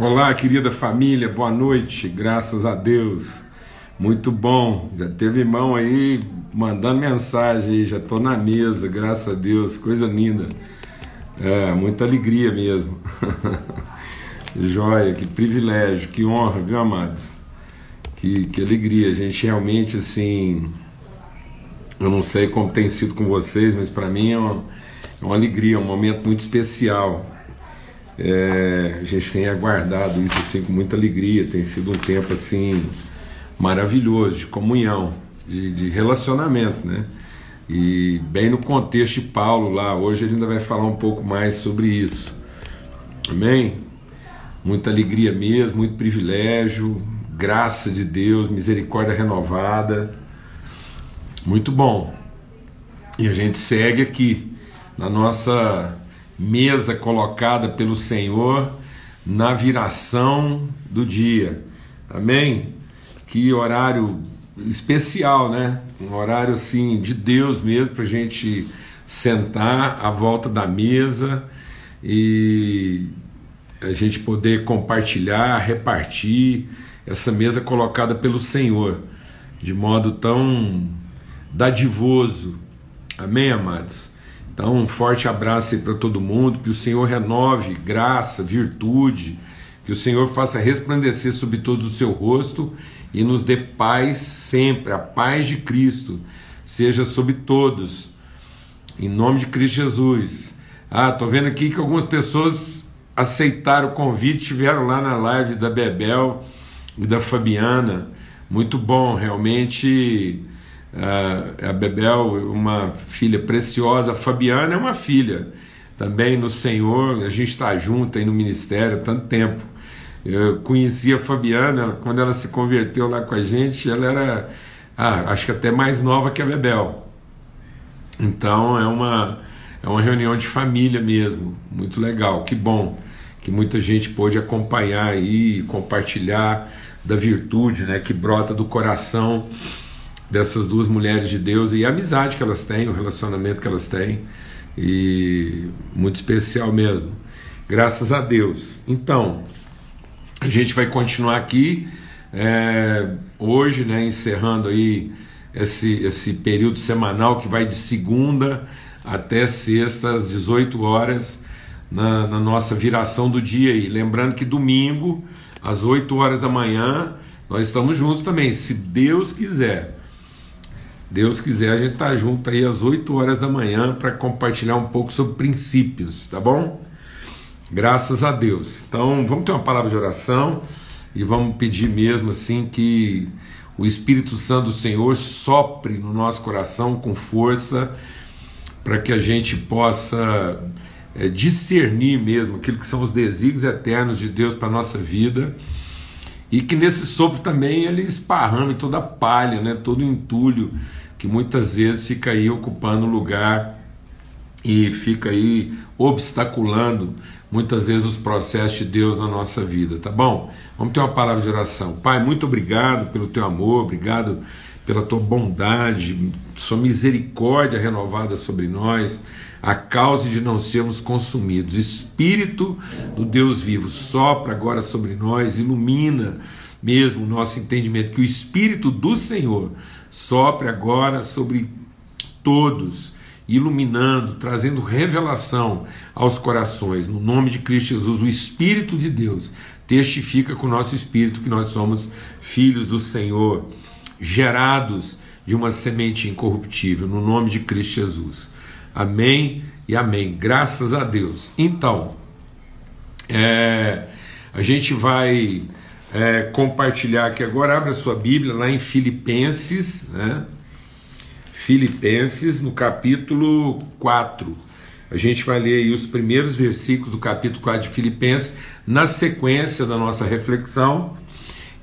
Olá, querida família, boa noite, graças a Deus. Muito bom. Já teve irmão aí mandando mensagem já estou na mesa, graças a Deus, coisa linda. É, muita alegria mesmo. Joia, que privilégio, que honra, viu, amados? Que, que alegria. A gente realmente, assim, eu não sei como tem sido com vocês, mas para mim é uma, é uma alegria, um momento muito especial é, a gente tem aguardado isso assim com muita alegria. Tem sido um tempo assim maravilhoso de comunhão, de, de relacionamento, né? E bem no contexto de Paulo lá, hoje ele ainda vai falar um pouco mais sobre isso. Amém? Muita alegria mesmo, muito privilégio, graça de Deus, misericórdia renovada. Muito bom. E a gente segue aqui na nossa mesa colocada pelo Senhor na viração do dia. Amém? Que horário especial, né? Um horário assim de Deus mesmo para a gente sentar à volta da mesa e a gente poder compartilhar, repartir essa mesa colocada pelo Senhor de modo tão dadivoso. Amém, amados? Então, um forte abraço aí para todo mundo, que o Senhor renove graça, virtude, que o Senhor faça resplandecer sobre todo o seu rosto e nos dê paz sempre, a paz de Cristo seja sobre todos, em nome de Cristo Jesus. Ah, tô vendo aqui que algumas pessoas aceitaram o convite, estiveram lá na live da Bebel e da Fabiana. Muito bom, realmente a Bebel, uma filha preciosa, a Fabiana é uma filha também no Senhor, a gente está junto aí no ministério há tanto tempo. Eu conheci a Fabiana quando ela se converteu lá com a gente, ela era, ah, acho que até mais nova que a Bebel. Então é uma, é uma reunião de família mesmo, muito legal, que bom que muita gente pôde acompanhar aí, compartilhar da virtude né, que brota do coração dessas duas mulheres de Deus e a amizade que elas têm, o relacionamento que elas têm, e muito especial mesmo. Graças a Deus. Então, a gente vai continuar aqui é, hoje, né, encerrando aí esse, esse período semanal que vai de segunda até sexta às 18 horas na, na nossa viração do dia aí. Lembrando que domingo, às 8 horas da manhã, nós estamos juntos também, se Deus quiser. Deus quiser, a gente tá junto aí às 8 horas da manhã para compartilhar um pouco sobre princípios, tá bom? Graças a Deus. Então, vamos ter uma palavra de oração e vamos pedir mesmo assim que o Espírito Santo do Senhor sopre no nosso coração com força para que a gente possa é, discernir mesmo aquilo que são os desígnios eternos de Deus para a nossa vida e que nesse sopro também ele esparrame toda a palha, né, todo o entulho que muitas vezes fica aí ocupando lugar e fica aí obstaculando muitas vezes os processos de Deus na nossa vida, tá bom? Vamos ter uma palavra de oração. Pai, muito obrigado pelo teu amor, obrigado pela tua bondade, sua misericórdia renovada sobre nós, a causa de não sermos consumidos. Espírito do Deus vivo, sopra agora sobre nós, ilumina mesmo o nosso entendimento, que o Espírito do Senhor sopre agora sobre todos, iluminando, trazendo revelação aos corações. No nome de Cristo Jesus, o Espírito de Deus testifica com o nosso espírito que nós somos filhos do Senhor, gerados de uma semente incorruptível, no nome de Cristo Jesus. Amém e amém. Graças a Deus. Então, é, a gente vai é, compartilhar aqui agora. Abra sua Bíblia lá em Filipenses, né? Filipenses, no capítulo 4. A gente vai ler aí os primeiros versículos do capítulo 4 de Filipenses, na sequência da nossa reflexão,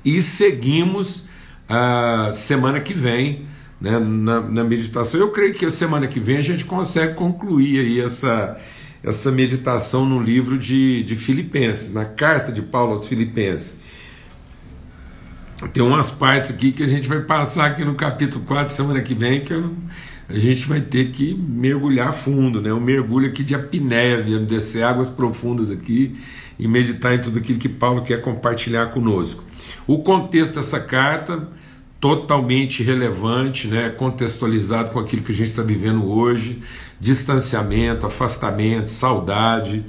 e seguimos a semana que vem né, na, na meditação. Eu creio que a semana que vem a gente consegue concluir aí essa, essa meditação no livro de, de Filipenses, na carta de Paulo aos Filipenses. Tem umas partes aqui que a gente vai passar aqui no capítulo 4 semana que vem que eu a gente vai ter que mergulhar fundo, né? Um mergulho aqui de apneia, descer águas profundas aqui e meditar em tudo aquilo que Paulo quer compartilhar conosco. O contexto dessa carta totalmente relevante, né, contextualizado com aquilo que a gente está vivendo hoje, distanciamento, afastamento, saudade,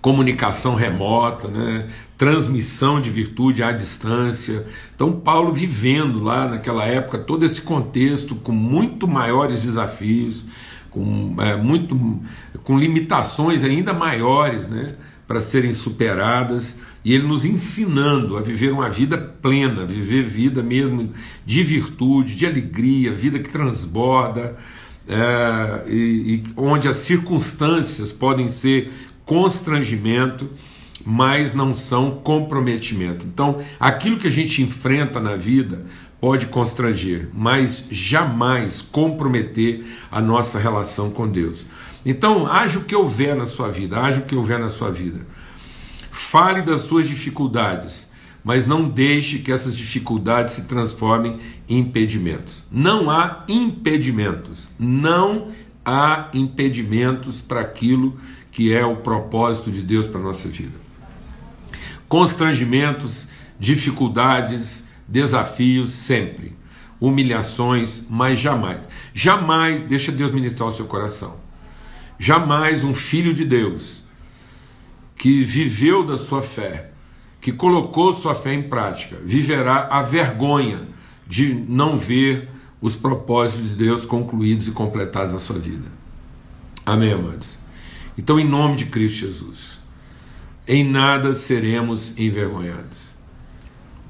comunicação remota, né, transmissão de virtude à distância. Então, Paulo vivendo lá naquela época todo esse contexto com muito maiores desafios, com, é, muito, com limitações ainda maiores né, para serem superadas, e ele nos ensinando a viver uma vida plena, viver vida mesmo de virtude, de alegria, vida que transborda, é, e, e onde as circunstâncias podem ser constrangimento mas não são comprometimento. Então, aquilo que a gente enfrenta na vida pode constranger, mas jamais comprometer a nossa relação com Deus. Então, haja o que houver na sua vida, haja o que houver na sua vida. Fale das suas dificuldades, mas não deixe que essas dificuldades se transformem em impedimentos. Não há impedimentos, não há impedimentos para aquilo que é o propósito de Deus para a nossa vida constrangimentos, dificuldades, desafios, sempre. Humilhações, mas jamais. Jamais, deixa Deus ministrar o seu coração. Jamais um filho de Deus que viveu da sua fé, que colocou sua fé em prática, viverá a vergonha de não ver os propósitos de Deus concluídos e completados na sua vida. Amém, amados? Então, em nome de Cristo Jesus em nada seremos envergonhados.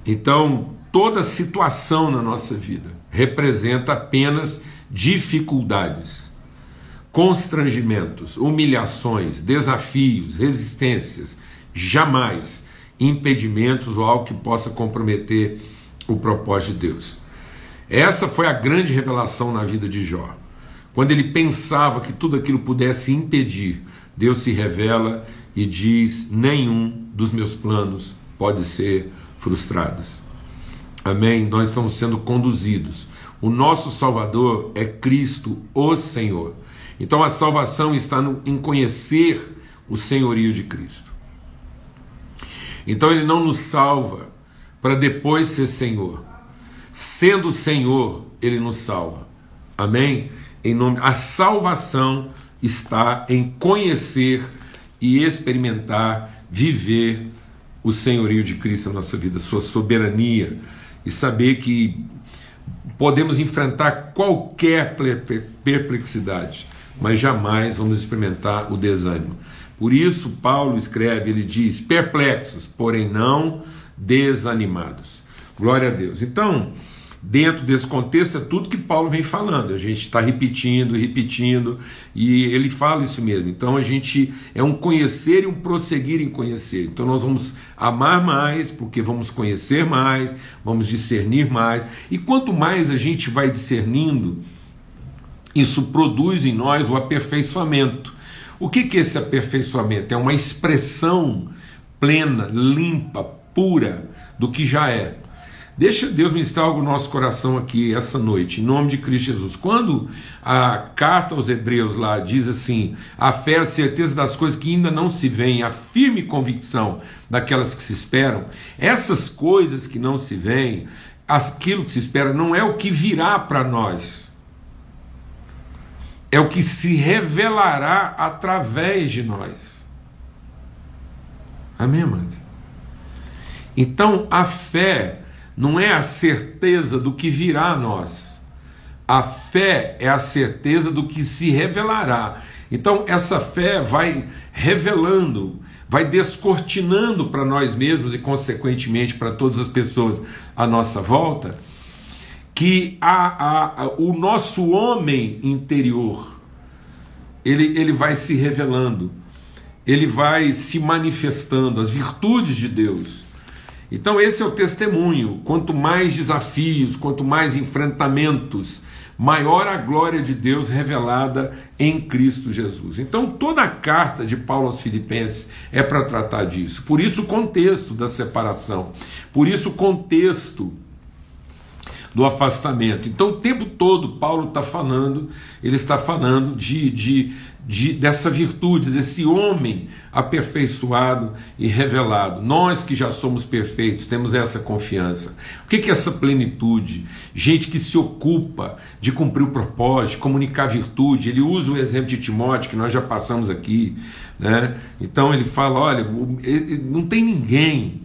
Então, toda situação na nossa vida representa apenas dificuldades, constrangimentos, humilhações, desafios, resistências, jamais impedimentos ou algo que possa comprometer o propósito de Deus. Essa foi a grande revelação na vida de Jó. Quando ele pensava que tudo aquilo pudesse impedir, Deus se revela e diz: nenhum dos meus planos pode ser frustrados. Amém? Nós estamos sendo conduzidos. O nosso Salvador é Cristo, o Senhor. Então a salvação está no, em conhecer o senhorio de Cristo. Então ele não nos salva para depois ser Senhor. Sendo Senhor, ele nos salva. Amém? Em nome a salvação está em conhecer e experimentar, viver o senhorio de Cristo na nossa vida, sua soberania e saber que podemos enfrentar qualquer perplexidade, mas jamais vamos experimentar o desânimo. Por isso, Paulo escreve, ele diz: perplexos, porém não desanimados. Glória a Deus. Então, dentro desse contexto é tudo que Paulo vem falando. A gente está repetindo repetindo, e ele fala isso mesmo. Então a gente é um conhecer e um prosseguir em conhecer. Então nós vamos amar mais, porque vamos conhecer mais, vamos discernir mais. E quanto mais a gente vai discernindo, isso produz em nós o aperfeiçoamento. O que, que é esse aperfeiçoamento? É uma expressão plena, limpa, pura do que já é. Deixa Deus ministrar algo no nosso coração aqui essa noite, em nome de Cristo Jesus. Quando a carta aos Hebreus lá diz assim: a fé é a certeza das coisas que ainda não se veem, a firme convicção daquelas que se esperam, essas coisas que não se veem, aquilo que se espera, não é o que virá para nós, é o que se revelará através de nós. Amém, amado? Então a fé não é a certeza do que virá a nós. A fé é a certeza do que se revelará. Então, essa fé vai revelando, vai descortinando para nós mesmos e, consequentemente, para todas as pessoas à nossa volta, que a, a, a, o nosso homem interior ele, ele vai se revelando, ele vai se manifestando, as virtudes de Deus então, esse é o testemunho. Quanto mais desafios, quanto mais enfrentamentos, maior a glória de Deus revelada em Cristo Jesus. Então, toda a carta de Paulo aos Filipenses é para tratar disso. Por isso, o contexto da separação. Por isso, o contexto do afastamento. Então, o tempo todo, Paulo está falando, ele está falando de, de, de, dessa virtude, desse homem aperfeiçoado e revelado. Nós que já somos perfeitos, temos essa confiança. O que é essa plenitude? Gente que se ocupa de cumprir o propósito, de comunicar virtude. Ele usa o exemplo de Timóteo, que nós já passamos aqui. Né? Então ele fala: olha, não tem ninguém.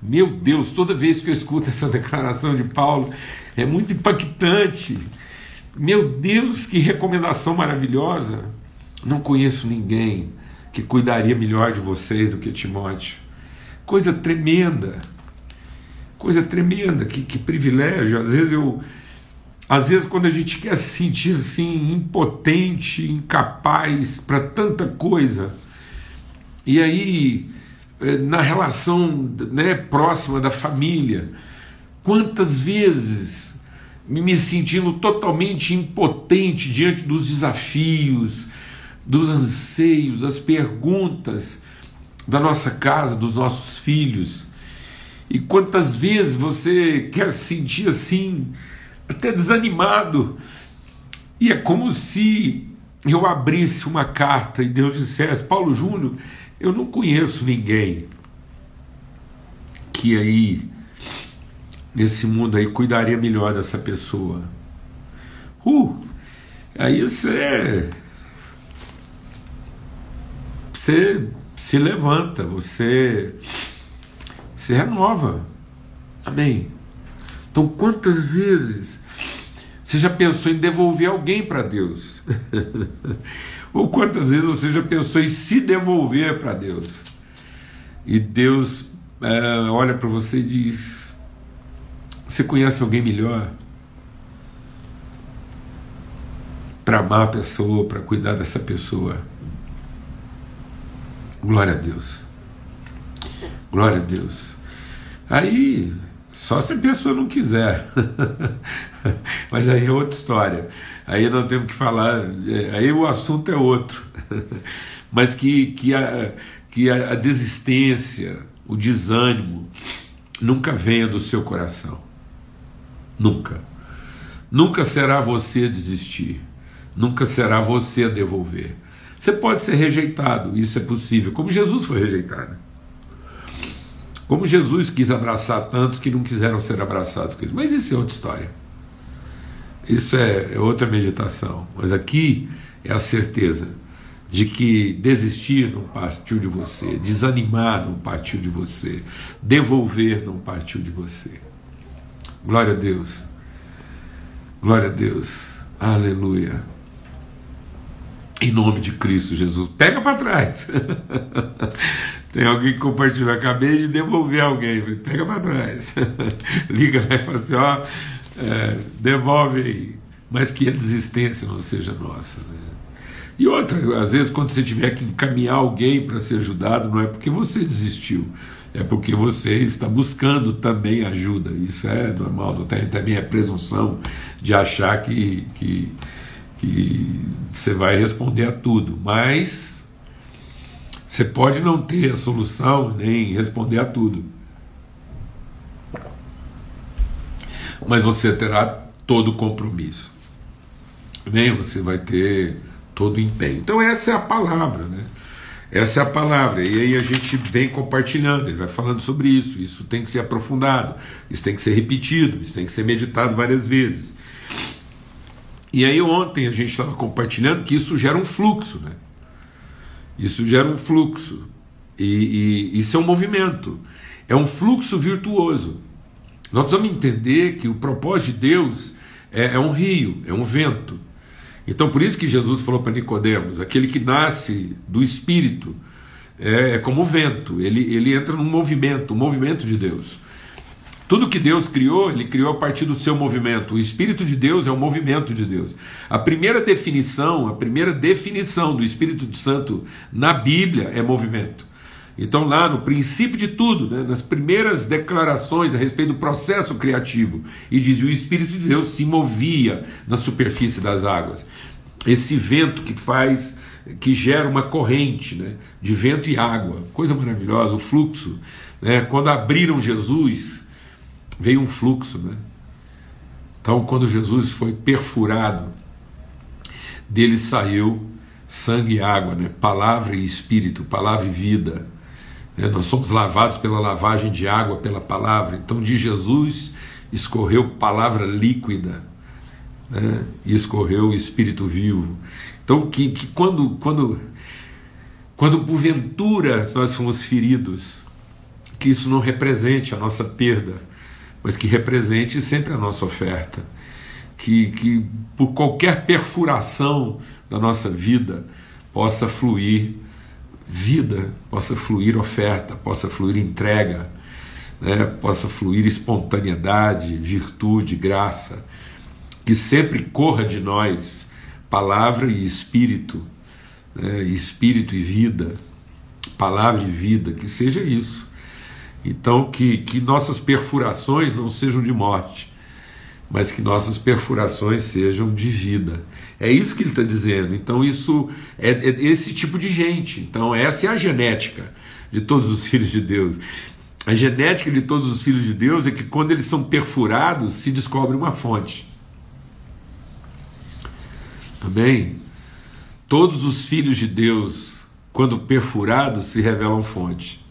Meu Deus, toda vez que eu escuto essa declaração de Paulo, é muito impactante. Meu Deus, que recomendação maravilhosa. Não conheço ninguém que cuidaria melhor de vocês do que Timóteo. Coisa tremenda. Coisa tremenda, que, que privilégio. Às vezes eu. Às vezes, quando a gente quer se sentir assim, impotente, incapaz para tanta coisa, e aí, eh, na relação né, próxima da família, quantas vezes me sentindo totalmente impotente diante dos desafios, dos anseios, das perguntas da nossa casa, dos nossos filhos. E quantas vezes você quer sentir assim, até desanimado, e é como se eu abrisse uma carta e Deus dissesse: Paulo Júnior, eu não conheço ninguém que aí, nesse mundo aí, cuidaria melhor dessa pessoa. Uh, aí você você se levanta, você se renova. Amém. Então, quantas vezes você já pensou em devolver alguém para Deus? Ou quantas vezes você já pensou em se devolver para Deus? E Deus é, olha para você e diz: Você conhece alguém melhor? Para amar a pessoa, para cuidar dessa pessoa. Glória a Deus. Glória a Deus. Aí, só se a pessoa não quiser. Mas aí é outra história. Aí nós temos que falar, é, aí o assunto é outro. Mas que, que, a, que a desistência, o desânimo, nunca venha do seu coração. Nunca. Nunca será você a desistir. Nunca será você a devolver você pode ser rejeitado, isso é possível, como Jesus foi rejeitado. Como Jesus quis abraçar tantos que não quiseram ser abraçados. Mas isso é outra história. Isso é, é outra meditação. Mas aqui é a certeza de que desistir não partiu de você, desanimar não partiu de você, devolver não partiu de você. Glória a Deus. Glória a Deus. Aleluia. Em nome de Cristo Jesus. Pega para trás. Tem alguém que compartilhou. Acabei de devolver alguém. Pega para trás. Liga lá e fala assim: ó, é, devolve aí. Mas que a desistência não seja nossa. Né? E outra, às vezes, quando você tiver que encaminhar alguém para ser ajudado, não é porque você desistiu, é porque você está buscando também ajuda. Isso é normal, não tem também a presunção de achar que, que que você vai responder a tudo, mas você pode não ter a solução nem responder a tudo. Mas você terá todo o compromisso. Amém? Você vai ter todo o empenho. Então essa é a palavra, né? Essa é a palavra. E aí a gente vem compartilhando, ele vai falando sobre isso. Isso tem que ser aprofundado, isso tem que ser repetido, isso tem que ser meditado várias vezes. E aí ontem a gente estava compartilhando que isso gera um fluxo, né? Isso gera um fluxo. E, e isso é um movimento. É um fluxo virtuoso. Nós vamos entender que o propósito de Deus é, é um rio, é um vento. Então por isso que Jesus falou para Nicodemos, aquele que nasce do Espírito é, é como o vento, ele, ele entra num movimento, um movimento de Deus. Tudo que Deus criou, ele criou a partir do seu movimento. O Espírito de Deus é o movimento de Deus. A primeira definição, a primeira definição do Espírito Santo na Bíblia é movimento. Então, lá no princípio de tudo, né, nas primeiras declarações a respeito do processo criativo, e diz: o Espírito de Deus se movia na superfície das águas. Esse vento que faz, que gera uma corrente né, de vento e água, coisa maravilhosa, o fluxo. Né, quando abriram Jesus, veio um fluxo, né? Então, quando Jesus foi perfurado, dele saiu sangue e água, né? palavra e espírito, palavra e vida. Né? Nós somos lavados pela lavagem de água, pela palavra. Então, de Jesus escorreu palavra líquida né? e escorreu o espírito vivo. Então, que, que quando, quando, quando porventura nós fomos feridos, que isso não represente a nossa perda, mas que represente sempre a nossa oferta. Que, que por qualquer perfuração da nossa vida possa fluir vida, possa fluir oferta, possa fluir entrega, né? possa fluir espontaneidade, virtude, graça, que sempre corra de nós palavra e espírito, né? espírito e vida, palavra e vida, que seja isso. Então, que, que nossas perfurações não sejam de morte, mas que nossas perfurações sejam de vida. É isso que ele está dizendo. Então, isso é, é, esse tipo de gente. Então, essa é a genética de todos os filhos de Deus. A genética de todos os filhos de Deus é que quando eles são perfurados, se descobre uma fonte. Amém? Todos os filhos de Deus, quando perfurados, se revelam fonte.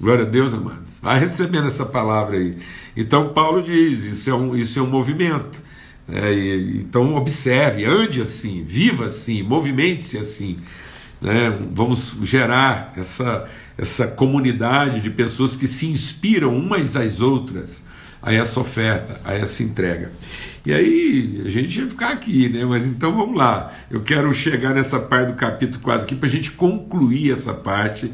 Glória a Deus, amados. Vai recebendo essa palavra aí. Então, Paulo diz: isso é um, isso é um movimento. É, e, então, observe, ande assim, viva assim, movimente-se assim. Né? Vamos gerar essa, essa comunidade de pessoas que se inspiram umas às outras a essa oferta, a essa entrega. E aí, a gente ia ficar aqui, né? Mas então vamos lá. Eu quero chegar nessa parte do capítulo 4 aqui para a gente concluir essa parte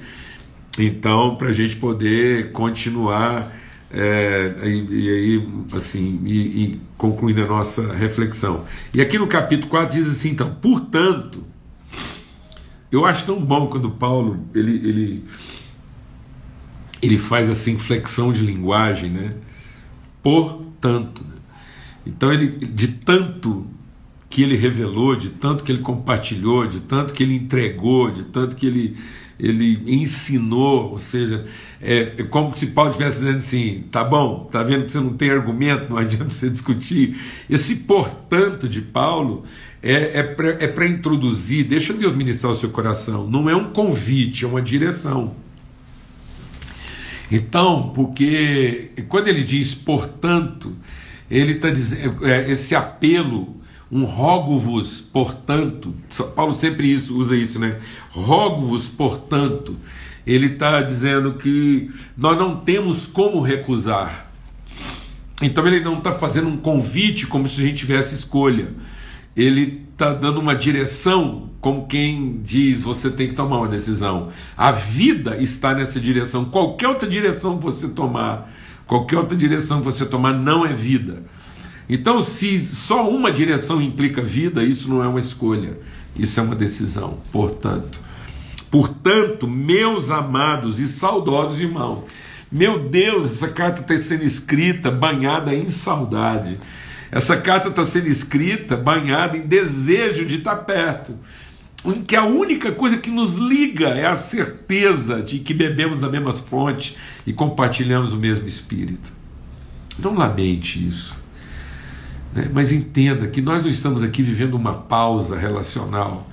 então, para a gente poder continuar é, e, e, aí, assim, e, e, concluindo a nossa reflexão. E aqui no capítulo 4 diz assim, então, portanto, eu acho tão bom quando Paulo ele, ele, ele faz essa inflexão de linguagem, né? Portanto. Né? Então, ele, de tanto que ele revelou, de tanto que ele compartilhou, de tanto que ele entregou, de tanto que ele ele ensinou, ou seja, é, é como se Paulo estivesse dizendo assim: tá bom, tá vendo que você não tem argumento, não adianta você discutir. Esse portanto de Paulo é, é para é introduzir, deixa Deus ministrar o seu coração, não é um convite, é uma direção. Então, porque quando ele diz portanto, ele está dizendo, é, esse apelo um rogo-vos, portanto, Paulo sempre isso, usa isso, né? Rogo-vos, portanto, ele está dizendo que nós não temos como recusar. Então ele não está fazendo um convite como se a gente tivesse escolha. Ele está dando uma direção, como quem diz você tem que tomar uma decisão. A vida está nessa direção. Qualquer outra direção que você tomar, qualquer outra direção que você tomar não é vida. Então, se só uma direção implica vida, isso não é uma escolha, isso é uma decisão. Portanto, portanto, meus amados e saudosos irmãos, meu Deus, essa carta está sendo escrita banhada em saudade. Essa carta está sendo escrita banhada em desejo de estar perto. Em que a única coisa que nos liga é a certeza de que bebemos da mesma fonte e compartilhamos o mesmo espírito. Não lamente isso. Né? Mas entenda que nós não estamos aqui vivendo uma pausa relacional.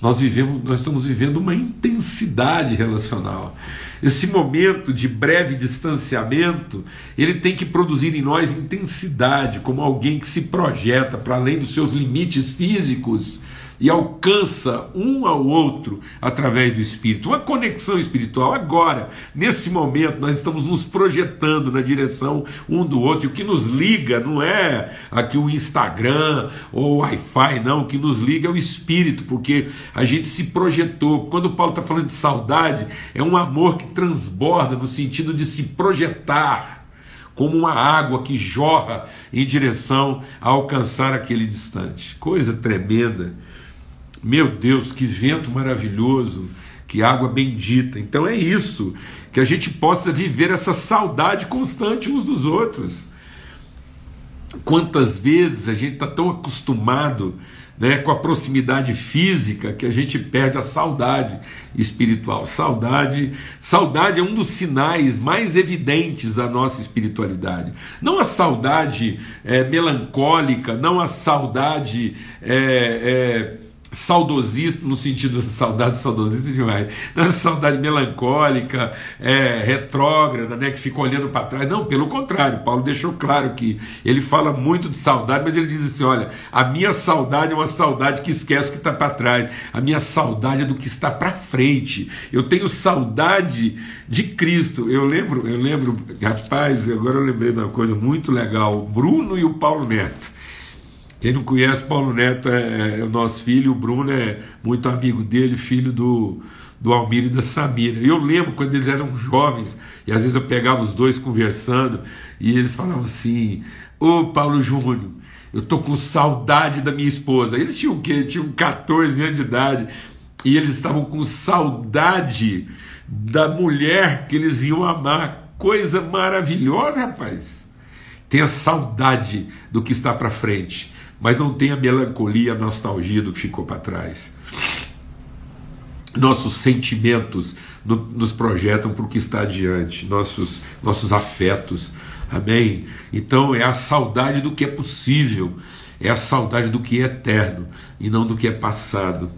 Nós, vivemos, nós estamos vivendo uma intensidade relacional. Esse momento de breve distanciamento, ele tem que produzir em nós intensidade, como alguém que se projeta para além dos seus limites físicos e alcança um ao outro através do Espírito. Uma conexão espiritual. Agora, nesse momento, nós estamos nos projetando na direção um do outro. E o que nos liga não é aqui o Instagram ou o Wi-Fi, não. O que nos liga é o Espírito, porque a gente se projetou. Quando Paulo está falando de saudade, é um amor que transborda no sentido de se projetar como uma água que jorra em direção a alcançar aquele distante. Coisa tremenda. Meu Deus, que vento maravilhoso, que água bendita. Então é isso, que a gente possa viver essa saudade constante uns dos outros. Quantas vezes a gente está tão acostumado né, com a proximidade física que a gente perde a saudade espiritual. Saudade, saudade é um dos sinais mais evidentes da nossa espiritualidade. Não a saudade é, melancólica, não a saudade é, é, saudosista, no sentido de saudade saudosista demais, não saudade melancólica, é, retrógrada, né, que fica olhando para trás. Não, pelo contrário, Paulo deixou claro que ele fala muito de saudade, mas ele diz assim: olha, a minha saudade é uma saudade que esquece o que está para trás, a minha saudade é do que está para frente. Eu tenho saudade de Cristo. Eu lembro, eu lembro, rapaz, agora eu lembrei de uma coisa muito legal: Bruno e o Paulo Neto. Quem não conhece, Paulo Neto é, é o nosso filho, o Bruno é muito amigo dele, filho do, do Almir e da Samira. Eu lembro quando eles eram jovens, e às vezes eu pegava os dois conversando, e eles falavam assim: Ô Paulo Júnior, eu tô com saudade da minha esposa. Eles tinham o quê? Tinham 14 anos de idade, e eles estavam com saudade da mulher que eles iam amar. Coisa maravilhosa, rapaz. Tenha saudade do que está para frente mas não tem a melancolia, a nostalgia do que ficou para trás. Nossos sentimentos nos projetam para o que está adiante, nossos, nossos afetos, amém? Então é a saudade do que é possível, é a saudade do que é eterno e não do que é passado.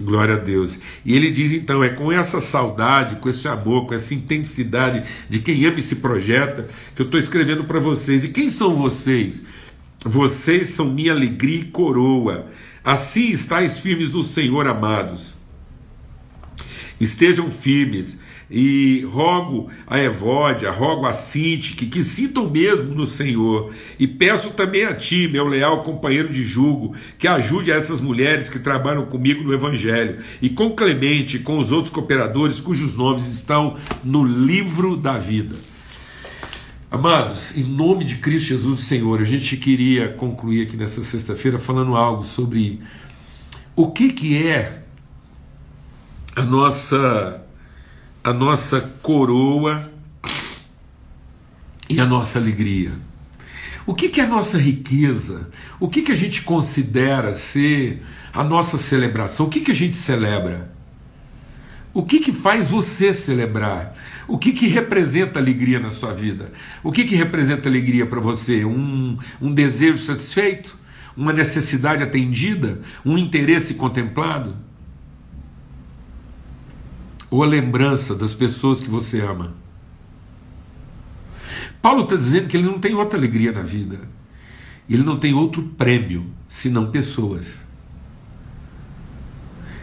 Glória a Deus. E ele diz então: é com essa saudade, com esse amor, com essa intensidade de quem ama e se projeta, que eu estou escrevendo para vocês. E quem são vocês? Vocês são minha alegria e coroa. Assim estáis firmes no Senhor, amados. Estejam firmes. E rogo a Evódia, rogo a Sintique, que sintam mesmo no Senhor. E peço também a ti, meu leal companheiro de julgo, que ajude essas mulheres que trabalham comigo no Evangelho. E com Clemente com os outros cooperadores cujos nomes estão no livro da vida. Amados, em nome de Cristo Jesus, Senhor, a gente queria concluir aqui nessa sexta-feira falando algo sobre o que, que é a nossa a nossa coroa e a nossa alegria. O que, que é a nossa riqueza? O que, que a gente considera ser a nossa celebração? O que, que a gente celebra? O que, que faz você celebrar? O que, que representa alegria na sua vida? O que, que representa alegria para você? Um, um desejo satisfeito? Uma necessidade atendida? Um interesse contemplado? Ou a lembrança das pessoas que você ama? Paulo está dizendo que ele não tem outra alegria na vida. Ele não tem outro prêmio senão pessoas.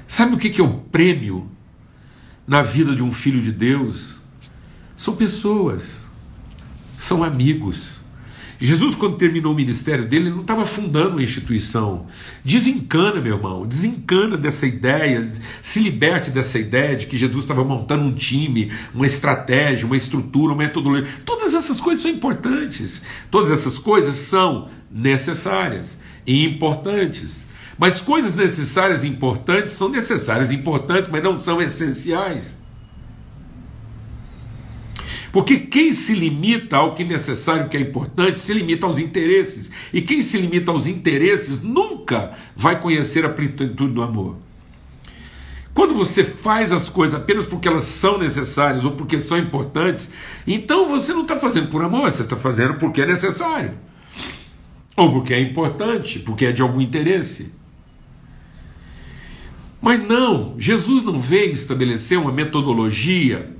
Sabe o que é o prêmio na vida de um filho de Deus? São pessoas, são amigos. Jesus, quando terminou o ministério dele, ele não estava fundando uma instituição. Desencana, meu irmão, desencana dessa ideia, se liberte dessa ideia de que Jesus estava montando um time, uma estratégia, uma estrutura, uma metodologia. Todas essas coisas são importantes. Todas essas coisas são necessárias e importantes. Mas coisas necessárias e importantes são necessárias e importantes, mas não são essenciais. Porque quem se limita ao que é necessário, que é importante, se limita aos interesses. E quem se limita aos interesses nunca vai conhecer a plenitude do amor. Quando você faz as coisas apenas porque elas são necessárias ou porque são importantes, então você não está fazendo por amor, você está fazendo porque é necessário. Ou porque é importante, porque é de algum interesse. Mas não, Jesus não veio estabelecer uma metodologia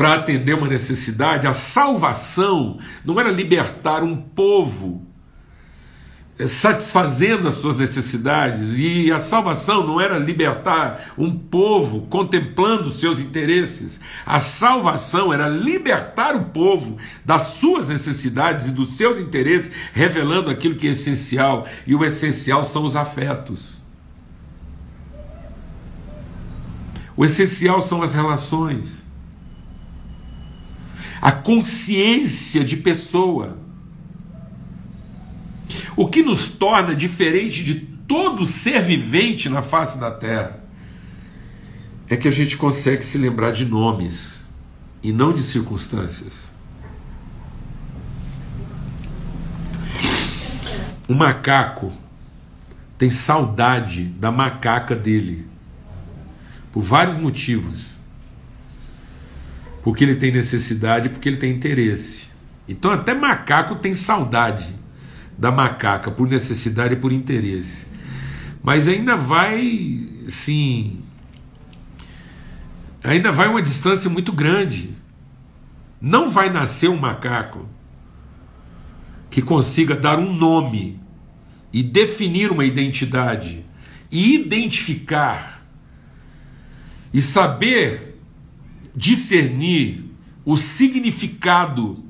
para atender uma necessidade. A salvação não era libertar um povo eh, satisfazendo as suas necessidades, e a salvação não era libertar um povo contemplando os seus interesses. A salvação era libertar o povo das suas necessidades e dos seus interesses, revelando aquilo que é essencial, e o essencial são os afetos. O essencial são as relações a consciência de pessoa. O que nos torna diferente de todo ser vivente na face da terra é que a gente consegue se lembrar de nomes e não de circunstâncias. Um macaco tem saudade da macaca dele, por vários motivos. Porque ele tem necessidade, porque ele tem interesse. Então, até macaco tem saudade da macaca, por necessidade e por interesse. Mas ainda vai, sim, ainda vai uma distância muito grande. Não vai nascer um macaco que consiga dar um nome e definir uma identidade e identificar e saber discernir o significado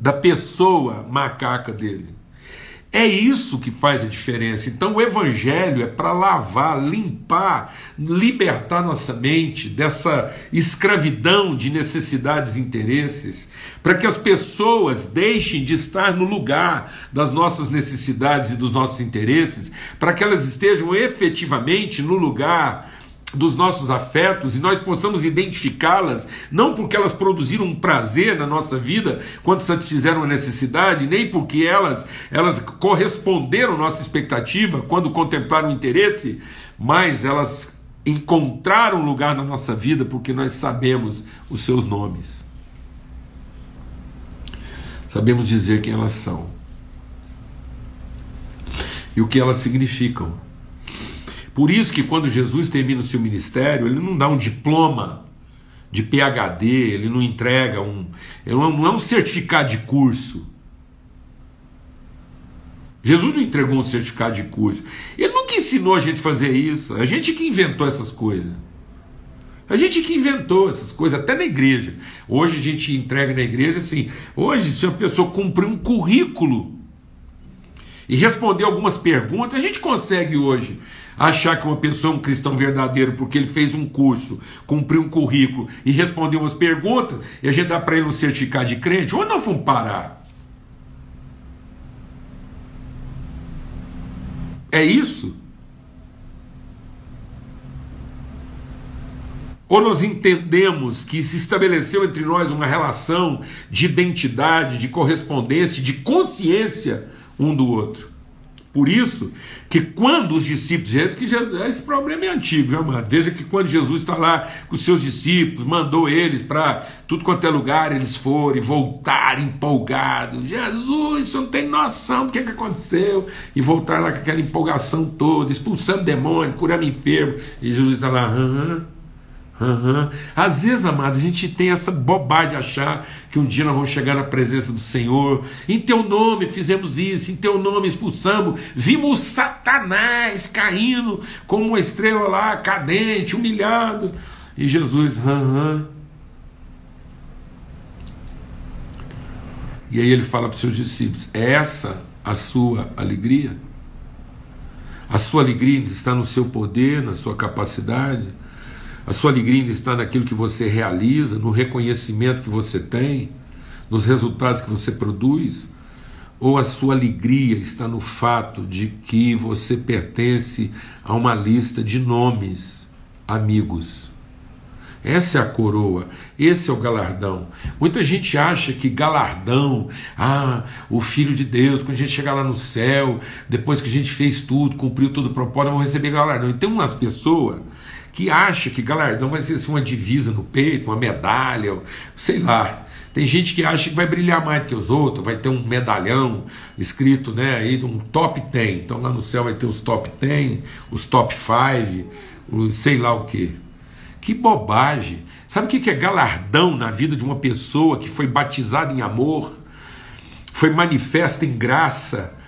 da pessoa macaca dele. É isso que faz a diferença. Então, o Evangelho é para lavar, limpar, libertar nossa mente dessa escravidão de necessidades e interesses, para que as pessoas deixem de estar no lugar das nossas necessidades e dos nossos interesses, para que elas estejam efetivamente no lugar dos nossos afetos e nós possamos identificá-las, não porque elas produziram um prazer na nossa vida quando satisfizeram a necessidade, nem porque elas, elas corresponderam à nossa expectativa quando contemplaram o interesse, mas elas encontraram lugar na nossa vida porque nós sabemos os seus nomes. Sabemos dizer quem elas são e o que elas significam. Por isso que quando Jesus termina o seu ministério, ele não dá um diploma de PhD, ele não entrega um. Ele não é um certificado de curso. Jesus não entregou um certificado de curso. Ele nunca ensinou a gente a fazer isso. A gente que inventou essas coisas. A gente que inventou essas coisas, até na igreja. Hoje a gente entrega na igreja assim. Hoje, se a pessoa cumprir um currículo e responder algumas perguntas, a gente consegue hoje achar que uma pessoa é um cristão verdadeiro porque ele fez um curso, cumpriu um currículo e respondeu umas perguntas, e a gente dá para ele um certificado de crente, onde nós vamos parar? É isso? Ou nós entendemos que se estabeleceu entre nós uma relação de identidade, de correspondência, de consciência um do outro? Por isso que quando os discípulos, que esse problema é antigo, viu, amado? Veja que quando Jesus está lá com os seus discípulos, mandou eles para tudo quanto é lugar, eles foram e voltaram empolgados. Jesus, você não tem noção do que, que aconteceu. E voltaram lá com aquela empolgação toda, expulsando demônio, curando enfermo. E Jesus está lá, aham. Uhum. Às vezes, amados, a gente tem essa bobagem de achar que um dia nós vamos chegar na presença do Senhor. Em teu nome fizemos isso, em teu nome expulsamos. Vimos Satanás caindo como uma estrela lá, cadente, humilhado. E Jesus, uhum. E aí ele fala para os seus discípulos: é essa a sua alegria? A sua alegria está no seu poder, na sua capacidade a sua alegria ainda está naquilo que você realiza, no reconhecimento que você tem, nos resultados que você produz? Ou a sua alegria está no fato de que você pertence a uma lista de nomes, amigos? Essa é a coroa, esse é o galardão. Muita gente acha que galardão, ah, o Filho de Deus, quando a gente chegar lá no céu, depois que a gente fez tudo, cumpriu todo o propósito, vamos receber galardão. E tem umas pessoas que acha que galardão vai ser assim, uma divisa no peito, uma medalha, sei lá. Tem gente que acha que vai brilhar mais do que os outros, vai ter um medalhão escrito, né, aí um top 10. Então lá no céu vai ter os top 10, os top 5, sei lá o que. Que bobagem. Sabe o que é galardão na vida de uma pessoa que foi batizada em amor, foi manifesta em graça,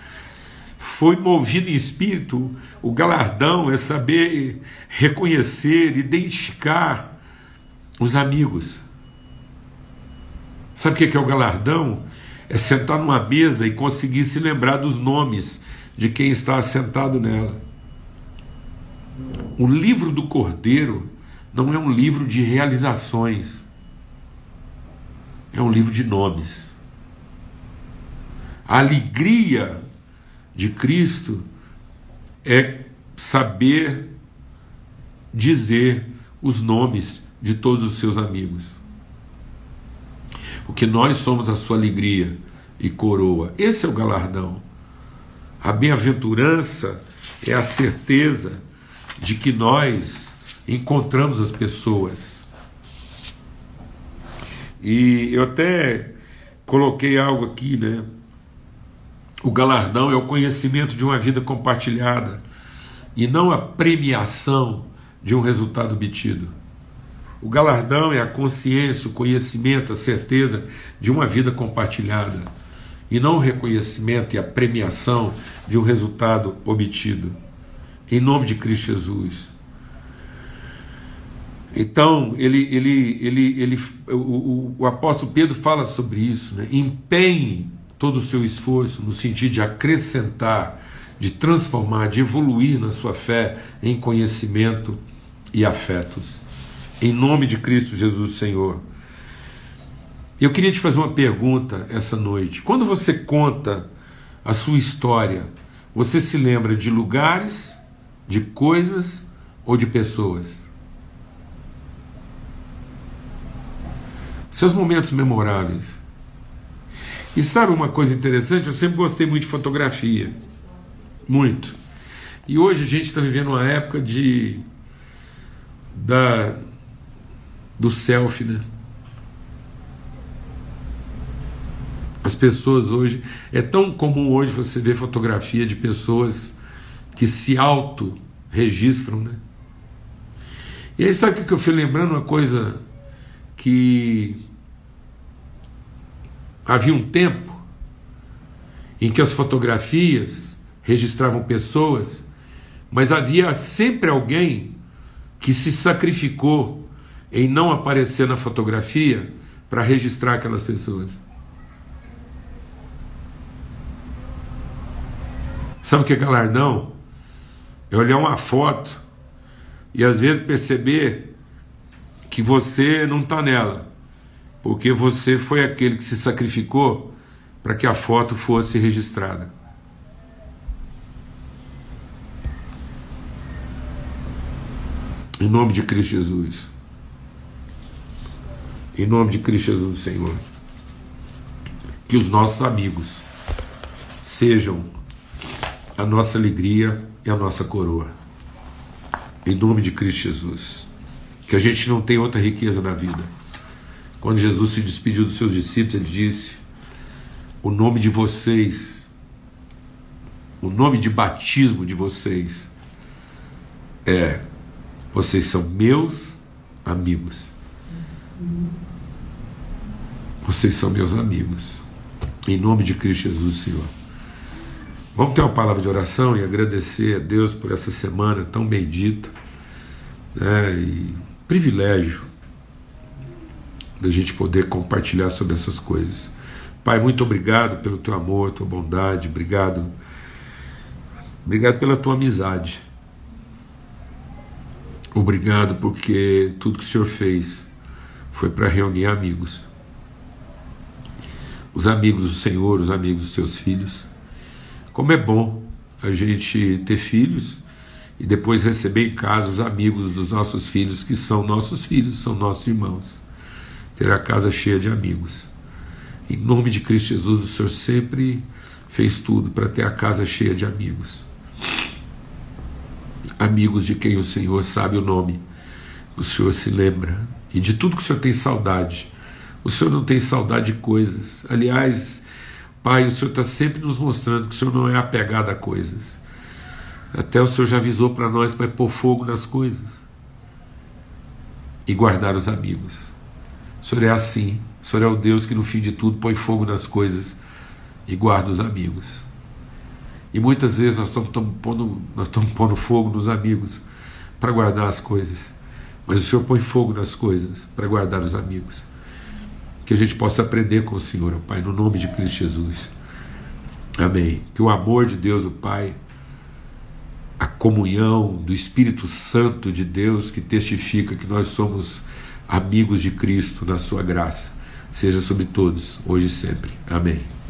foi movido em espírito, o galardão é saber reconhecer, identificar os amigos. Sabe o que é o galardão? É sentar numa mesa e conseguir se lembrar dos nomes de quem está assentado nela. O livro do Cordeiro não é um livro de realizações, é um livro de nomes. A alegria de Cristo é saber dizer os nomes de todos os seus amigos. Porque nós somos a sua alegria e coroa. Esse é o galardão. A bem-aventurança é a certeza de que nós encontramos as pessoas. E eu até coloquei algo aqui, né? O galardão é o conhecimento de uma vida compartilhada e não a premiação de um resultado obtido. O galardão é a consciência, o conhecimento, a certeza de uma vida compartilhada e não o reconhecimento e a premiação de um resultado obtido. Em nome de Cristo Jesus. Então, ele, ele, ele, ele, o, o, o apóstolo Pedro fala sobre isso. Né? Empenhe todo o seu esforço no sentido de acrescentar, de transformar, de evoluir na sua fé em conhecimento e afetos. Em nome de Cristo Jesus, Senhor. Eu queria te fazer uma pergunta essa noite. Quando você conta a sua história, você se lembra de lugares, de coisas ou de pessoas? Seus momentos memoráveis. E sabe uma coisa interessante? Eu sempre gostei muito de fotografia. Muito. E hoje a gente está vivendo uma época de da do selfie, né? As pessoas hoje é tão comum hoje você ver fotografia de pessoas que se auto registram, né? E aí sabe o que eu fui lembrando uma coisa que havia um tempo em que as fotografias registravam pessoas, mas havia sempre alguém que se sacrificou em não aparecer na fotografia para registrar aquelas pessoas. Sabe o que é galardão? É olhar uma foto e às vezes perceber que você não está nela, porque você foi aquele que se sacrificou para que a foto fosse registrada. Em nome de Cristo Jesus. Em nome de Cristo Jesus, Senhor. Que os nossos amigos sejam a nossa alegria e a nossa coroa. Em nome de Cristo Jesus. Que a gente não tem outra riqueza na vida. Quando Jesus se despediu dos seus discípulos, ele disse: O nome de vocês, o nome de batismo de vocês é vocês são meus amigos. Vocês são meus amigos. Em nome de Cristo Jesus, Senhor. Vamos ter uma palavra de oração e agradecer a Deus por essa semana tão bendita. Né, e privilégio da gente poder compartilhar sobre essas coisas. Pai, muito obrigado pelo teu amor, tua bondade, obrigado. Obrigado pela tua amizade. Obrigado porque tudo que o Senhor fez foi para reunir amigos. Os amigos do Senhor, os amigos dos seus filhos. Como é bom a gente ter filhos e depois receber em casa os amigos dos nossos filhos, que são nossos filhos, são nossos irmãos. Ter a casa cheia de amigos. Em nome de Cristo Jesus, o Senhor sempre fez tudo para ter a casa cheia de amigos amigos de quem o Senhor sabe o nome, o Senhor se lembra, e de tudo que o Senhor tem saudade. O Senhor não tem saudade de coisas. Aliás, Pai, o Senhor está sempre nos mostrando que o Senhor não é apegado a coisas. Até o Senhor já avisou para nós para pôr fogo nas coisas e guardar os amigos. O Senhor é assim. O Senhor é o Deus que no fim de tudo põe fogo nas coisas e guarda os amigos. E muitas vezes nós estamos, pondo, nós estamos pondo fogo nos amigos para guardar as coisas. Mas o Senhor põe fogo nas coisas para guardar os amigos. Que a gente possa aprender com o Senhor, Pai, no nome de Cristo Jesus. Amém. Que o amor de Deus, o Pai, a comunhão do Espírito Santo de Deus que testifica que nós somos amigos de Cristo na Sua graça, seja sobre todos, hoje e sempre. Amém.